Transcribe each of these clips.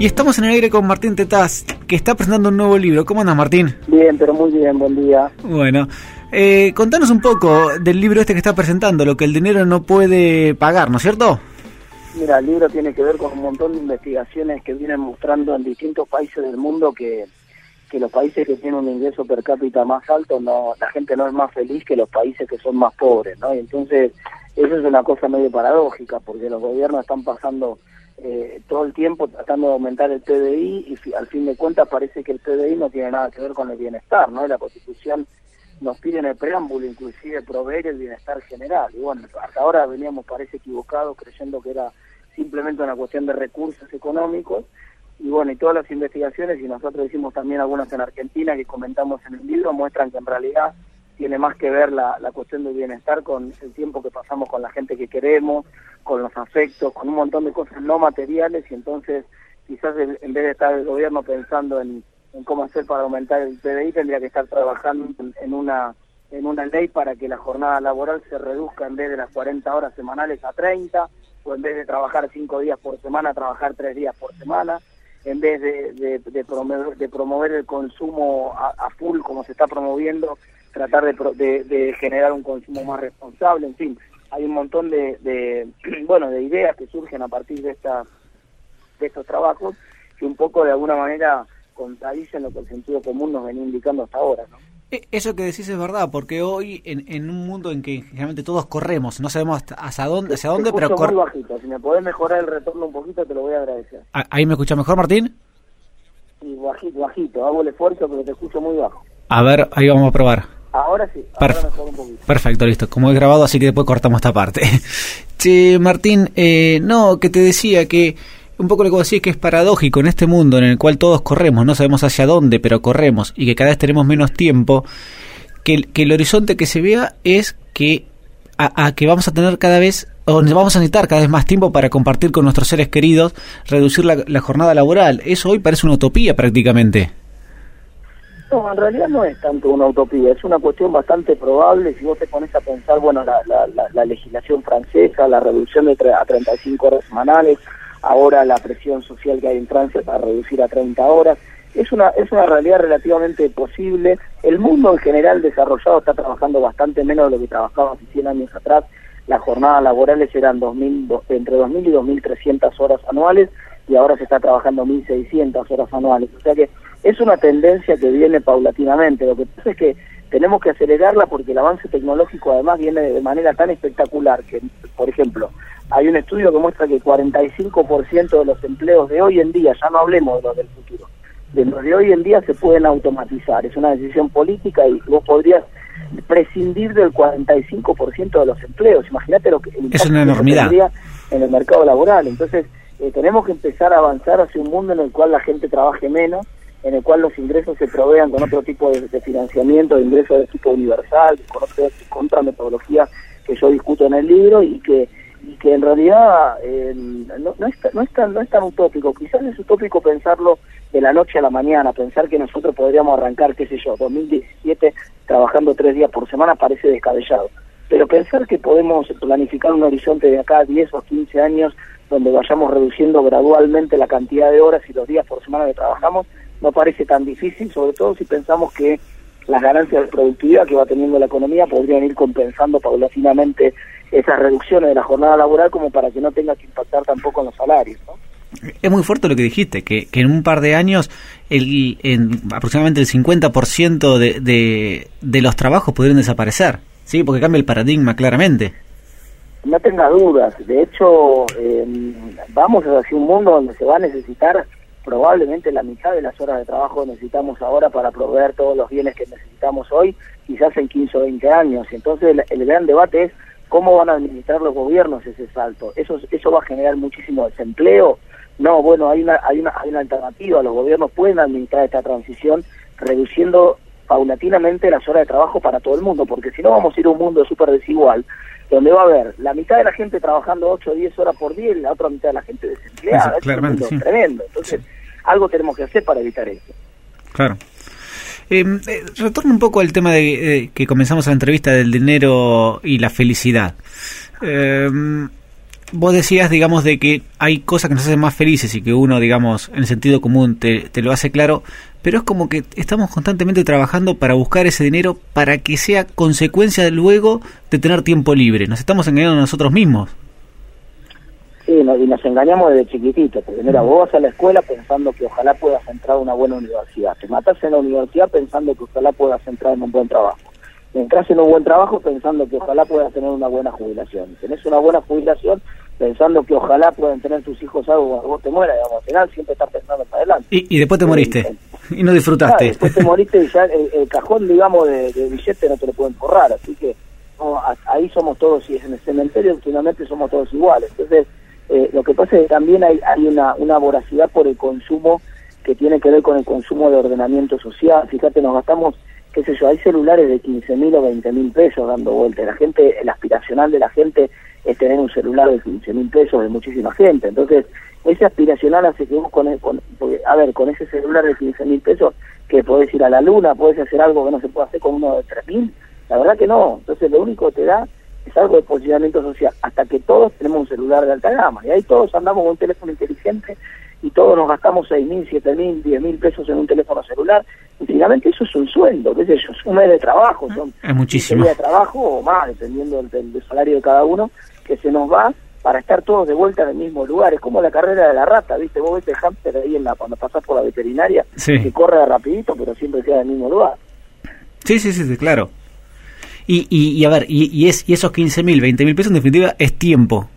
Y estamos en el aire con Martín Tetaz, que está presentando un nuevo libro. ¿Cómo andas, Martín? Bien, pero muy bien, buen día. Bueno, eh, contanos un poco del libro este que está presentando, lo que el dinero no puede pagar, ¿no es cierto? Mira, el libro tiene que ver con un montón de investigaciones que vienen mostrando en distintos países del mundo que, que los países que tienen un ingreso per cápita más alto, no la gente no es más feliz que los países que son más pobres, ¿no? Y entonces eso es una cosa medio paradójica, porque los gobiernos están pasando eh, todo el tiempo tratando de aumentar el PDI y al fin de cuentas parece que el PDI no tiene nada que ver con el bienestar, ¿no? La Constitución nos pide en el preámbulo inclusive proveer el bienestar general. Y bueno, hasta ahora veníamos, parece equivocados, creyendo que era simplemente una cuestión de recursos económicos. Y bueno, y todas las investigaciones, y nosotros hicimos también algunas en Argentina que comentamos en el libro, muestran que en realidad tiene más que ver la, cuestión del bienestar con el tiempo que pasamos con la gente que queremos, con los afectos, con un montón de cosas no materiales y entonces quizás en vez de estar el gobierno pensando en, cómo hacer para aumentar el PDI tendría que estar trabajando en una en una ley para que la jornada laboral se reduzca en vez de las 40 horas semanales a 30 o en vez de trabajar 5 días por semana trabajar 3 días por semana en vez de, de, promover, de promover el consumo a full como se está promoviendo tratar de, de, generar un consumo más responsable, en fin, hay un montón de, de, bueno de ideas que surgen a partir de esta de estos trabajos que un poco de alguna manera contradicen lo que el sentido común nos venía indicando hasta ahora, ¿no? E, eso que decís es verdad, porque hoy en, en un mundo en que generalmente todos corremos, no sabemos hasta dónde, hacia dónde, pero muy bajito. Si me podés mejorar el retorno un poquito, te lo voy a agradecer. Ah, ¿Ahí me escucha mejor, Martín? Sí, bajito, bajito. Hago el esfuerzo, pero te escucho muy bajo. A ver, ahí vamos a probar. Ahora sí, ahora mejor un poquito. Perfecto, listo. Como he grabado, así que después cortamos esta parte. che, Martín, eh, no, que te decía que un poco lo que decís que es paradójico en este mundo en el cual todos corremos, no sabemos hacia dónde, pero corremos y que cada vez tenemos menos tiempo, que, que el horizonte que se vea es que a, que vamos a tener cada vez o vamos a necesitar cada vez más tiempo para compartir con nuestros seres queridos, reducir la, la jornada laboral. Eso hoy parece una utopía prácticamente. No, en realidad no es tanto una utopía, es una cuestión bastante probable. Si vos te pones a pensar, bueno, la, la, legislación francesa, la reducción de a 35 horas semanales, ahora la presión social que hay en Francia para reducir a 30 horas, es una, es una realidad relativamente posible. El mundo en general desarrollado está trabajando bastante menos de lo que trabajaba hace 100 años atrás. Las jornadas laborales eran 2000, entre 2.000 y 2.300 horas anuales y ahora se está trabajando 1.600 horas anuales. O sea que es una tendencia que viene paulatinamente. Lo que pasa es que tenemos que acelerarla porque el avance tecnológico además viene de manera tan espectacular que, por ejemplo, hay un estudio que muestra que 45% de los empleos de hoy en día, ya no hablemos de los del futuro, de los de hoy en día se pueden automatizar. Es una decisión política y vos podrías prescindir del 45% de los empleos. Imagínate lo que es una enormidad en el mercado laboral. Entonces, eh, tenemos que empezar a avanzar hacia un mundo en el cual la gente trabaje menos en el cual los ingresos se provean con otro tipo de, financiamiento, de ingresos de tipo universal, con otra metodología que yo discuto en el libro y que y que en realidad eh, no, no, es, no, es tan, no es tan utópico, quizás es utópico pensarlo de la noche a la mañana, pensar que nosotros podríamos arrancar, qué sé yo, 2017 trabajando tres días por semana parece descabellado, pero pensar que podemos planificar un horizonte de acá a 10 o 15 años donde vayamos reduciendo gradualmente la cantidad de horas y los días por semana que trabajamos, no parece tan difícil, sobre todo si pensamos que las ganancias de productividad que va teniendo la economía podrían ir compensando paulatinamente esas reducciones de la jornada laboral como para que no tenga que impactar tampoco en los salarios. Es muy fuerte lo que dijiste, que, que en un par de años el, en aproximadamente el 50% de, de, de los trabajos podrían desaparecer, ¿sí? Porque cambia el paradigma claramente. No tenga dudas, de hecho eh, vamos hacia un mundo donde se va a necesitar probablemente la mitad de las horas de trabajo que necesitamos ahora para proveer todos los bienes que necesitamos hoy, quizás en 15 o 20 años. Entonces el, gran debate es cómo van a administrar los gobiernos ese salto. ¿Eso, eso va a generar muchísimo desempleo? No, bueno, hay una, hay, una, hay una alternativa. Los gobiernos pueden administrar esta transición reduciendo paulatinamente las horas de trabajo para todo el mundo, porque si no vamos a ir a un mundo súper desigual, donde va a haber la mitad de la gente trabajando 8 o 10 horas por día y la otra mitad de la gente desempleada. es tremendo. Entonces, algo tenemos que hacer para evitar eso. Claro. Em, eh, retorno un poco al tema de eh, que comenzamos la entrevista del dinero y la felicidad. Eh, vos decías, digamos, de que hay cosas que nos hacen más felices y que uno, digamos, en el sentido común te, te, lo hace claro, pero es como que estamos constantemente trabajando para buscar ese dinero para que sea consecuencia luego de tener tiempo libre. Nos estamos engañando a nosotros mismos. Sí, y nos engañamos desde chiquitito, porque mira, vos vas a la escuela pensando que ojalá puedas entrar a una buena universidad, te matas en la universidad pensando que ojalá puedas entrar en un buen trabajo entras en un buen trabajo pensando que ojalá puedas tener una buena jubilación. Tenés una buena jubilación pensando que ojalá puedan tener tus hijos algo cuando vos te mueras, digamos, al final siempre estás pensando para adelante. Y, después te moriste, y no disfrutaste. después te moriste y ya el, cajón, digamos, de, de, billete no te lo pueden forrar, así que ahí somos todos, y en el cementerio finalmente somos todos iguales. Entonces, eh, lo que pasa es que también hay, hay una, una voracidad por el consumo que tiene que ver con el consumo de ordenamiento social. Fíjate, nos gastamos qué sé yo, hay celulares de 15 mil o 20 mil pesos dando vuelta. La gente, el aspiracional de la gente es tener un celular de 15 mil pesos de muchísima gente. Entonces, ese aspiracional hace que vos con, a ver, con ese celular de 15 mil pesos, que podés ir a la luna, podés hacer algo que no se puede hacer con uno de 3 mil. La verdad que no. Entonces, lo único que te da es algo de posicionamiento social, hasta que todos tenemos un celular de alta gama. Y ahí todos andamos con un teléfono inteligente y todos nos gastamos seis mil, siete mil, diez mil pesos en un teléfono celular, y finalmente eso es un sueldo, qué sé yo, es un mes de trabajo, son es muchísimo. de trabajo o más, dependiendo del, salario de cada uno, que se nos va para estar todos de vuelta en el mismo lugar. Es como la carrera de la rata, ¿viste? Vos ves el hámster ahí en la, cuando pasás por la veterinaria, que corre rapidito, pero siempre queda en el mismo lugar. Sí, sí, sí, claro. Y, y, a ver, y, y, es, y esos 15 mil, 20 mil pesos en definitiva es tiempo.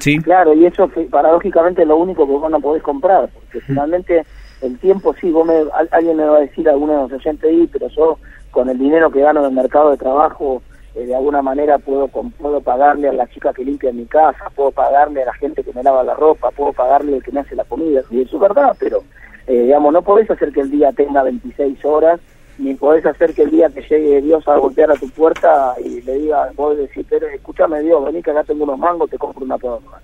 Sí. Claro, y eso paradójicamente es lo único que vos no podés comprar, porque finalmente el tiempo sí, vos me, alguien me va a decir, alguno de los oyentes ahí, pero yo con el dinero que gano en el mercado de trabajo, eh, de alguna manera puedo, puedo pagarle a la chica que limpia mi casa, puedo pagarle a la gente que me lava la ropa, puedo pagarle al que me hace la comida, y eso es verdad, pero eh, digamos, no podés hacer que el día tenga 26 horas ni podés hacer que el día que llegue Dios a golpear a tu puerta y le diga, vos decís, pero escúchame Dios, vení que acá tengo unos mangos, te compro una poronga.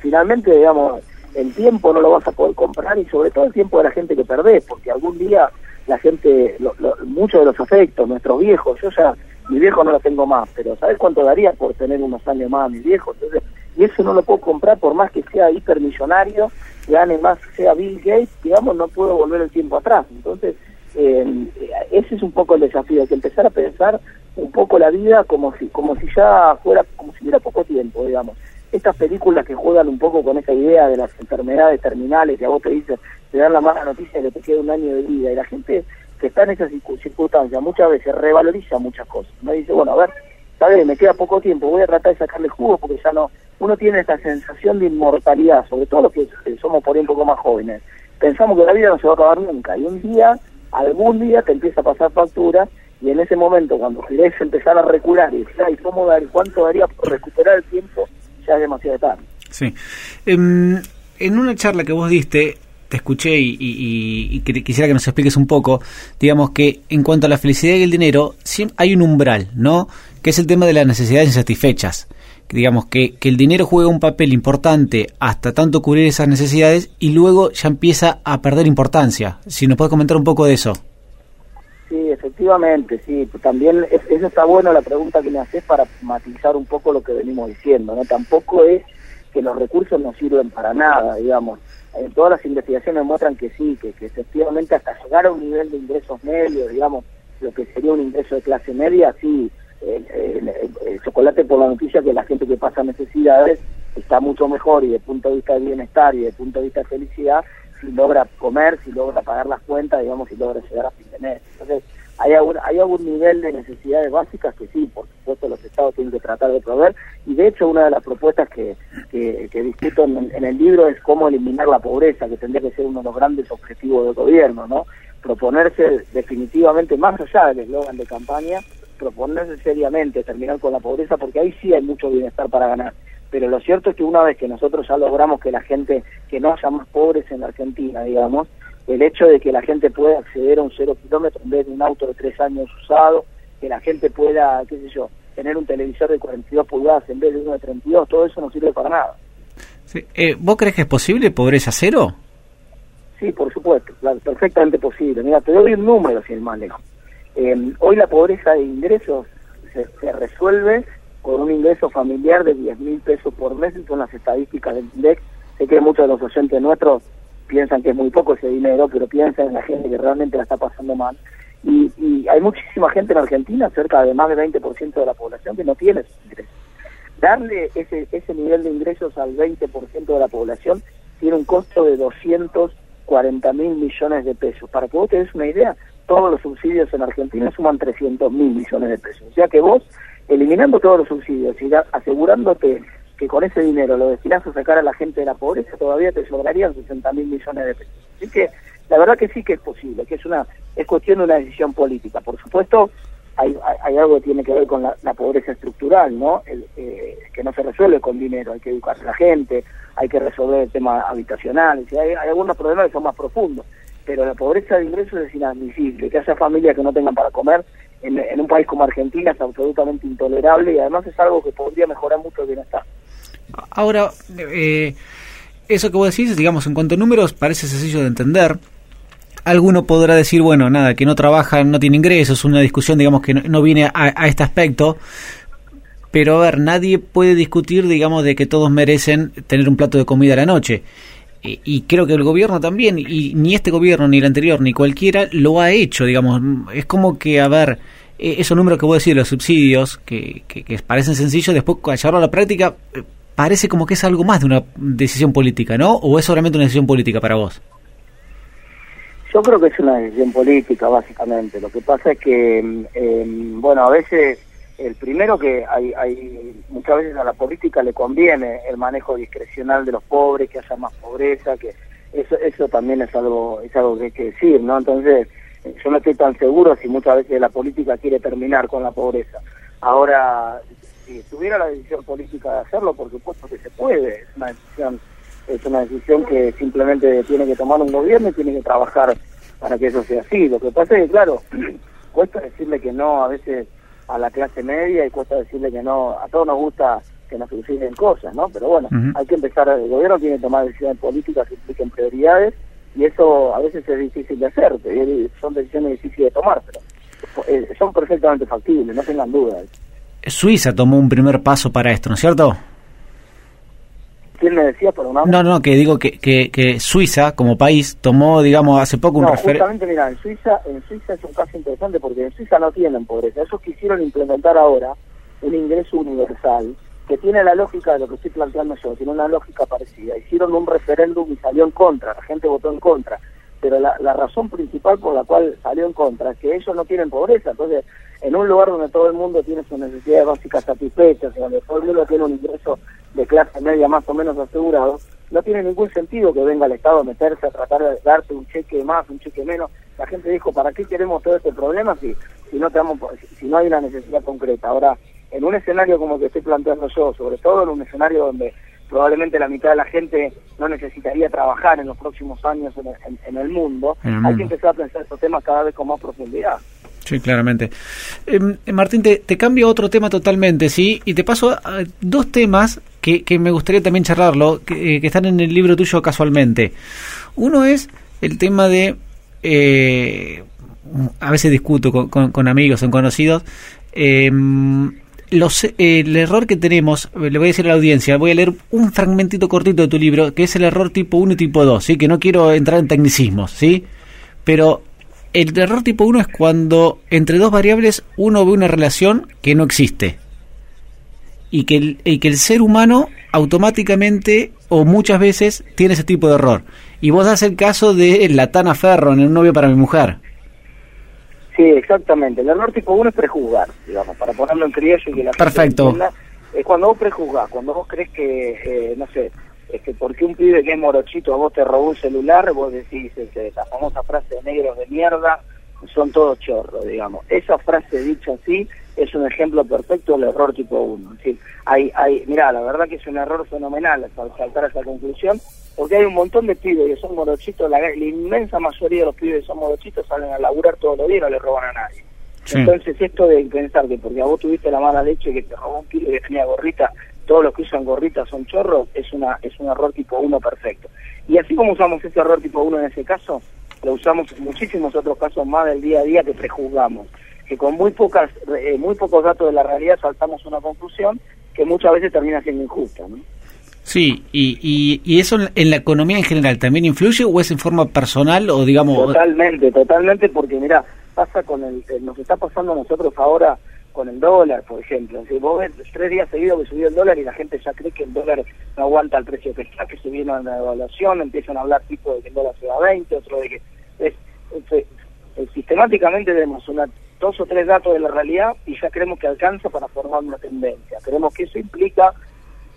Finalmente, digamos, el tiempo no lo vas a poder comprar y sobre todo el tiempo de la gente que perdés, porque algún día la gente, lo, muchos de los afectos, nuestros viejos, yo ya, mi viejo no lo tengo más, pero ¿sabes cuánto daría por tener unos años más a mi viejo? Entonces, y eso no lo puedo comprar por más que sea hipermillonario, gane más, sea Bill Gates, digamos, no puedo volver el tiempo atrás. Entonces, eh, ese es un poco el desafío, que empezar a pensar un poco la vida como si, como si ya fuera, como si hubiera poco tiempo, digamos. Estas películas que juegan un poco con esa idea de las enfermedades terminales, que a vos te dicen, te dan la mala noticia que te queda un año de vida, y la gente que está en esas circunstancias muchas veces revaloriza muchas cosas. Me dice, bueno, a ver, sabes, me queda poco tiempo, voy a tratar de sacarle jugo porque ya no, uno tiene esta sensación de inmortalidad, sobre todo los que somos por ahí un poco más jóvenes. Pensamos que la vida no se va a acabar nunca, y un día algún día te empieza a pasar factura y en ese momento cuando querés empezar a recular y decir, ay, ¿cómo dar, cuánto daría por recuperar el tiempo? Ya es demasiado tarde. Sí. Em, en una charla que vos diste, te escuché y, quisiera que nos expliques un poco, digamos que en cuanto a la felicidad y el dinero, hay un umbral, ¿no? Que es el tema de las necesidades insatisfechas digamos que, que el dinero juega un papel importante hasta tanto cubrir esas necesidades y luego ya empieza a perder importancia. Si nos puedes comentar un poco de eso. Sí, efectivamente, sí. También eso está bueno la pregunta que me haces para matizar un poco lo que venimos diciendo. no Tampoco es que los recursos no sirven para nada, digamos. En todas las investigaciones muestran que sí, que, que efectivamente hasta llegar a un nivel de ingresos medios, digamos, lo que sería un ingreso de clase media, sí, el, chocolate por la noticia que la gente que pasa necesidades está mucho mejor y de punto de vista de bienestar y de punto de vista de felicidad si logra comer, si logra pagar las cuentas, digamos, si logra llegar a fin de mes. Entonces, hay algún, hay algún nivel de necesidades básicas que sí, por supuesto, los estados tienen que tratar de proveer. Y de hecho, una de las propuestas que, que, discuto en, en, el libro es cómo eliminar la pobreza, que tendría que ser uno de los grandes objetivos del gobierno, ¿no? Proponerse definitivamente, más allá del eslogan de campaña, proponerse seriamente terminar con la pobreza, porque ahí sí hay mucho bienestar para ganar. Pero lo cierto es que una vez que nosotros ya logramos que la gente, que no haya más pobres en la Argentina, digamos, el hecho de que la gente pueda acceder a un cero kilómetro en vez de un auto de tres años usado, que la gente pueda, qué sé yo, tener un televisor de 42 pulgadas en vez de uno de 32, todo eso no sirve para nada. Eh, ¿Vos crees que es posible pobreza cero? Sí, por supuesto, perfectamente posible. Mira, te doy un número si el más lejos. Eh, hoy la pobreza de ingresos se, resuelve con un ingreso familiar de 10 mil pesos por mes, son las estadísticas del INDEC. Sé que muchos de los oyentes nuestros piensan que es muy poco ese dinero, pero piensan en la gente que realmente la está pasando mal. Y, y hay muchísima gente en Argentina, cerca de más del 20% de la población, que no tiene esos ingresos. Darle ese, ese nivel de ingresos al 20% de la población tiene un costo de 240 mil millones de pesos. Para que vos te des una idea, todos los subsidios en Argentina suman 300 mil millones de pesos. O sea que vos, eliminando todos los subsidios y asegurándote que con ese dinero lo destinás a sacar a la gente de la pobreza, todavía te sobrarían 60 mil millones de pesos. Así que la verdad que sí que es posible, que es una es cuestión de una decisión política. Por supuesto, hay, algo que tiene que ver con la, pobreza estructural, ¿no? El, eh, que no se resuelve con dinero, hay que educar a la gente, hay que resolver el tema habitacional, hay, hay algunos problemas que son más profundos, pero la pobreza de ingresos es inadmisible, que haya familias que no tengan para comer en, un país como Argentina es absolutamente intolerable y además es algo que podría mejorar mucho el bienestar. Ahora, eh, eso que vos decís, digamos, en cuanto a números, parece sencillo de entender. Alguno podrá decir, bueno, nada, que no trabaja, no tiene ingresos, una discusión, digamos, que no, viene a, este aspecto. Pero a ver, nadie puede discutir, digamos, de que todos merecen tener un plato de comida a la noche. Y, creo que el gobierno también, y ni este gobierno, ni el anterior, ni cualquiera, lo ha hecho, digamos. Es como que, a ver, e, esos números que vos decís, los subsidios, que, que, parecen sencillos, después, llevarlo a la práctica, eh, parece como que es algo más de una decisión política, ¿no? ¿O es solamente una decisión política para vos? Yo creo que es una decisión política, básicamente. Lo que pasa es que, em, bueno, a veces, el primero que hay, hay, muchas veces a la política le conviene el manejo discrecional de los pobres, que haya más pobreza, que eso, eso también es algo, es algo que hay que decir, ¿no? Entonces, yo no estoy tan seguro si muchas veces la política quiere terminar con la pobreza. Ahora, si tuviera la decisión política de hacerlo, por supuesto que se puede, es una decisión es una decisión que simplemente tiene que tomar un gobierno y tiene que trabajar para que eso sea así. Lo que pasa es que, claro, cuesta decirle que no a veces a la clase media y cuesta decirle que no, a todos nos gusta que nos suceden cosas, ¿no? Pero bueno, hay que empezar, el gobierno tiene que tomar decisiones políticas que impliquen prioridades y eso a veces es difícil de hacer, son decisiones difíciles de tomar, pero eh, son perfectamente factibles, no tengan dudas. Suiza tomó un primer paso para esto, ¿no es cierto? ¿Quién me decía, por No, no, que digo que, que, Suiza, como país, tomó, digamos, hace poco un no, justamente, mira, en Suiza, en Suiza es un caso interesante porque en Suiza no tienen pobreza. Ellos quisieron implementar ahora un ingreso universal que tiene la lógica de lo que estoy planteando yo, tiene una lógica parecida. Hicieron un referéndum y salió en contra, la gente votó en contra pero la, razón principal por la cual salió en contra es que ellos no tienen pobreza. Entonces, en un lugar donde todo el mundo tiene sus necesidades básicas satisfechas, donde todo el mundo tiene un ingreso de clase media más o menos asegurado, no tiene ningún sentido que venga el Estado a meterse a tratar de darte un cheque más, un cheque menos. La gente dijo, ¿para qué queremos todo este problema si, si, no, tenemos, si no hay una necesidad concreta? Ahora, en un escenario como el que estoy planteando yo, sobre todo en un escenario donde probablemente la mitad de la gente no necesitaría trabajar en los próximos años en, el, mundo, hay que empezar a pensar estos temas cada vez con más profundidad. Sí, claramente. Em, eh, Martín, te, te, cambio a otro tema totalmente, ¿sí? Y te paso a dos temas que, que me gustaría también charlarlo, que, eh, que, están en el libro tuyo casualmente. Uno es el tema de... Eh, a veces discuto con, con, con amigos o conocidos. Eh, los, eh, el error que tenemos, eh, le voy a decir a la audiencia, voy a leer un fragmentito cortito de tu libro, que es el error tipo 1 y tipo 2, ¿sí? que no quiero entrar en tecnicismos, ¿sí? pero el error tipo 1 es cuando entre dos variables uno ve una relación que no existe y que el, y que el ser humano automáticamente o muchas veces tiene ese tipo de error. Y vos das el caso de la Tana Ferro en Un novio para mi mujer. Sí, exactamente. El error tipo uno es prejuzgar, digamos, para ponerlo en criollo y que la Perfecto. es cuando vos prejuzgás, cuando vos crees que, eh, no sé, es que porque un pibe que es morochito a vos te robó un celular, vos decís esa la famosa frase de negros de mierda, son todos chorros, digamos. Esa frase dicha así es un ejemplo perfecto del error tipo 1. Es decir, hay, hay, mirá, la verdad que es un error fenomenal al saltar a esa conclusión, porque hay un montón de pibes que son morochitos, la, inmensa mayoría de los pibes que son morochitos salen a laburar todos los días y no le roban a nadie. Entonces esto de pensar que porque a vos tuviste la mala leche que te robó un pibe que tenía gorrita, todos los que usan gorrita son chorros, es una es un error tipo 1 perfecto. Y así como usamos ese error tipo 1 en ese caso, lo usamos en muchísimos otros casos más del día a día que prejuzgamos. Que con muy pocas eh, muy pocos datos de la realidad saltamos una conclusión que muchas veces termina siendo injusta, ¿no? Sí, y, y, eso en la economía en general también influye o es en forma personal o digamos... Totalmente, totalmente, porque mira, pasa con el, nos está pasando a nosotros ahora con el dólar, por ejemplo. Si vos ves tres días seguidos que subió el dólar y la gente ya cree que el dólar no aguanta el precio que está, que subieron la evaluación, empiezan a hablar tipo de que el dólar se va a 20, otro de que... Es, sistemáticamente vemos una, dos o tres datos de la realidad y ya creemos que alcanza para formar una tendencia. Creemos que eso implica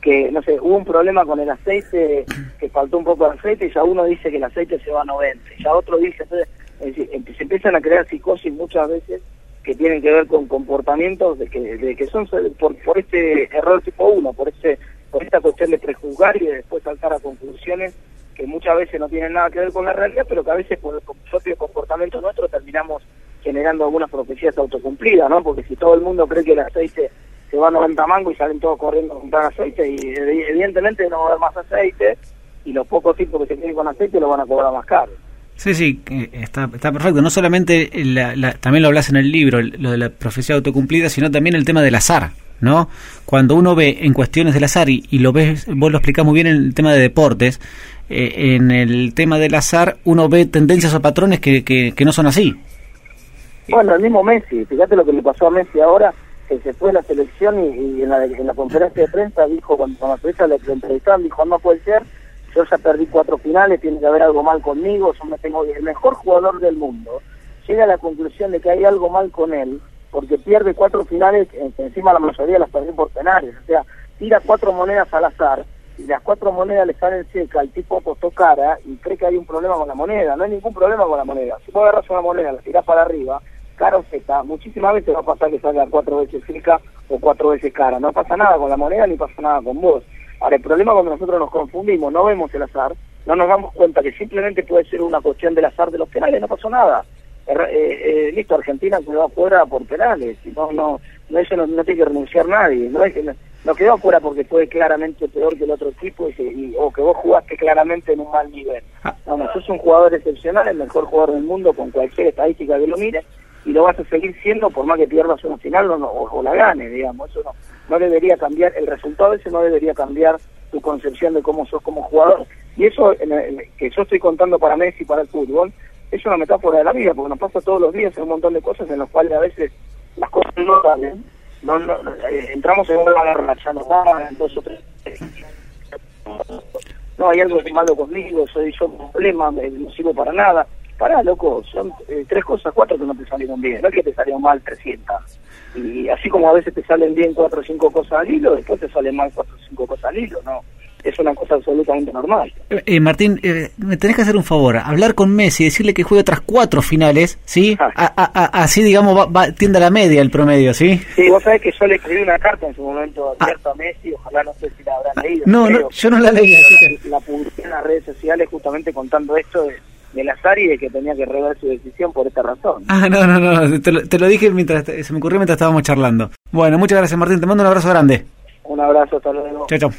que, no sé, hubo un problema con el aceite, que faltó un poco de aceite, y ya uno dice que el aceite se va a 90, ya otro dice, entonces, se empiezan a crear psicosis muchas veces que tienen que ver con comportamientos de que, de que son por, por este error tipo 1, por, este, por esta cuestión de prejuzgar y de después saltar a conclusiones que muchas veces no tienen nada que ver con la realidad, pero que a veces por el propio comportamiento nuestro terminamos generando algunas profecías autocumplidas, ¿no? Porque si todo el mundo cree que el aceite se va a 90 mangos y salen todos corriendo a comprar aceite y evidentemente no va a haber más aceite y los pocos tipos que se tienen con aceite lo van a cobrar más caro. Sí, sí, está, está perfecto. No solamente, la, también lo hablas en el libro, lo de la profecía autocumplida, sino también el tema del azar, ¿no? Cuando uno ve en cuestiones del azar, y, lo ves, vos lo explicás muy bien en el tema de deportes, eh, en el tema del azar uno ve tendencias o patrones que, que, no son así. Bueno, el mismo Messi, fíjate lo que le pasó a Messi ahora, que se fue a la selección y, en, la, en, la, conferencia de prensa dijo, cuando, cuando la periodista le entrevistaron, dijo, no puede ser, yo ya perdí cuatro finales, tiene que haber algo mal conmigo, yo me tengo el mejor jugador del mundo, llega a la conclusión de que hay algo mal con él, porque pierde cuatro finales, encima la mayoría las perdió por penales, o sea, tira cuatro monedas al azar, y las cuatro monedas le salen seca, el tipo apostó cara y cree que hay un problema con la moneda, no hay ningún problema con la moneda, si vos agarras una moneda, la tirás para arriba, cara o seca, muchísimas veces va a pasar que salga cuatro veces seca o cuatro veces cara, no pasa nada con la moneda ni pasa nada con vos. Ahora, el problema cuando nosotros nos confundimos, no vemos el azar, no nos damos cuenta que simplemente puede ser una cuestión del azar de los penales, no pasó nada. Eh, eh, listo, Argentina quedó afuera por penales, no, no, no eso no, tiene que renunciar nadie, no es que no, quedó afuera porque fue claramente peor que el otro equipo y, o que vos jugaste claramente en un mal nivel. Ah. No, no, sos un jugador excepcional, el mejor jugador del mundo con cualquier estadística que lo mire y lo vas a seguir siendo por más que pierdas una final o, o la gane, digamos, eso no no debería cambiar, el resultado ese no debería cambiar tu concepción de cómo sos como jugador. Y eso que yo estoy contando para Messi, para el fútbol, es una metáfora de la vida, porque nos pasa todos los días en un montón de cosas en las cuales a veces las cosas no salen. No, no, eh, entramos en una guerra, ya no van, dos o tres. No, hay algo malo conmigo, soy yo un problema, no sirvo para nada. Pará, loco, son eh, tres cosas, cuatro que no te salieron bien, no es que te salieron mal 300 y así como a veces te salen bien cuatro o cinco cosas al hilo, después te salen mal cuatro o cinco cosas al hilo, ¿no? Es una cosa absolutamente normal. Eh, eh Martín, eh, me tenés que hacer un favor, hablar con Messi, decirle que juegue otras cuatro finales, ¿sí? Ah. así, digamos, va, tiende a la media el promedio, ¿sí? Sí, vos sabés que yo le escribí una carta en su momento ah. abierta a Messi, ojalá no sé si la habrán leído. No, no yo no la leí. La, la publiqué en las redes sociales justamente contando esto de del azar y de que tenía que rever su decisión por esta razón. Ah, no, no, no, te lo, te lo dije mientras, se me ocurrió mientras estábamos charlando. Bueno, muchas gracias Martín, te mando un abrazo grande. Un abrazo, hasta luego. Chao, chao.